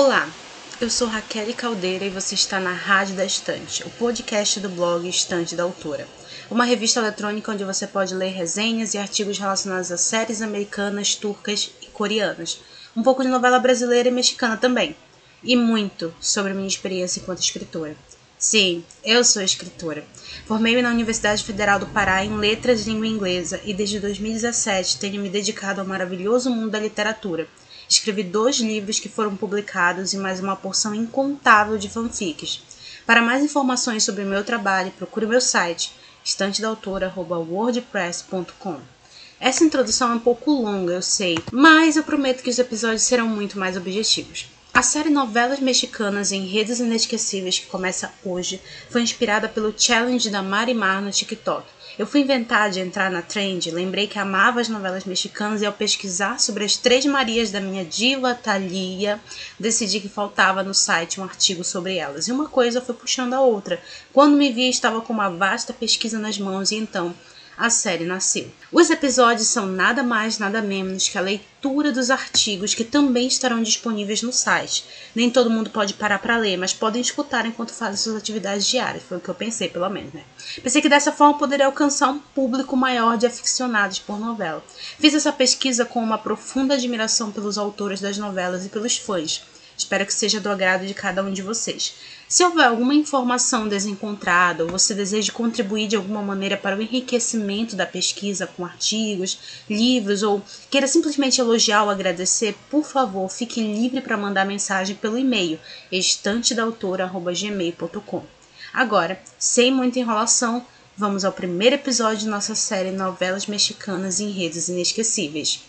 Olá, eu sou Raquel Caldeira e você está na Rádio da Estante, o podcast do blog Estante da Autora. Uma revista eletrônica onde você pode ler resenhas e artigos relacionados a séries americanas, turcas e coreanas. Um pouco de novela brasileira e mexicana também. E muito sobre minha experiência enquanto escritora. Sim, eu sou escritora. Formei-me na Universidade Federal do Pará em Letras de Língua Inglesa e desde 2017 tenho me dedicado ao maravilhoso mundo da literatura. Escrevi dois livros que foram publicados e mais uma porção incontável de fanfics. Para mais informações sobre meu trabalho, procure meu site estantedautora.wordpress.com. Essa introdução é um pouco longa, eu sei, mas eu prometo que os episódios serão muito mais objetivos. A série Novelas Mexicanas em Redes Inesquecíveis, que começa hoje, foi inspirada pelo challenge da Marimar no TikTok. Eu fui inventar de entrar na trend, lembrei que amava as novelas mexicanas e ao pesquisar sobre as três Marias da minha diva Thalia, decidi que faltava no site um artigo sobre elas. E uma coisa foi puxando a outra. Quando me vi, estava com uma vasta pesquisa nas mãos e então a série nasceu. Os episódios são nada mais, nada menos que a leitura dos artigos que também estarão disponíveis no site. Nem todo mundo pode parar para ler, mas podem escutar enquanto fazem suas atividades diárias. Foi o que eu pensei, pelo menos, né? Pensei que dessa forma poderia alcançar um público maior de aficionados por novela. Fiz essa pesquisa com uma profunda admiração pelos autores das novelas e pelos fãs. Espero que seja do agrado de cada um de vocês. Se houver alguma informação desencontrada ou você deseja contribuir de alguma maneira para o enriquecimento da pesquisa com artigos, livros ou queira simplesmente elogiar ou agradecer, por favor, fique livre para mandar mensagem pelo e-mail estantedautora.gmail.com. Agora, sem muita enrolação, vamos ao primeiro episódio de nossa série Novelas Mexicanas em Redes Inesquecíveis.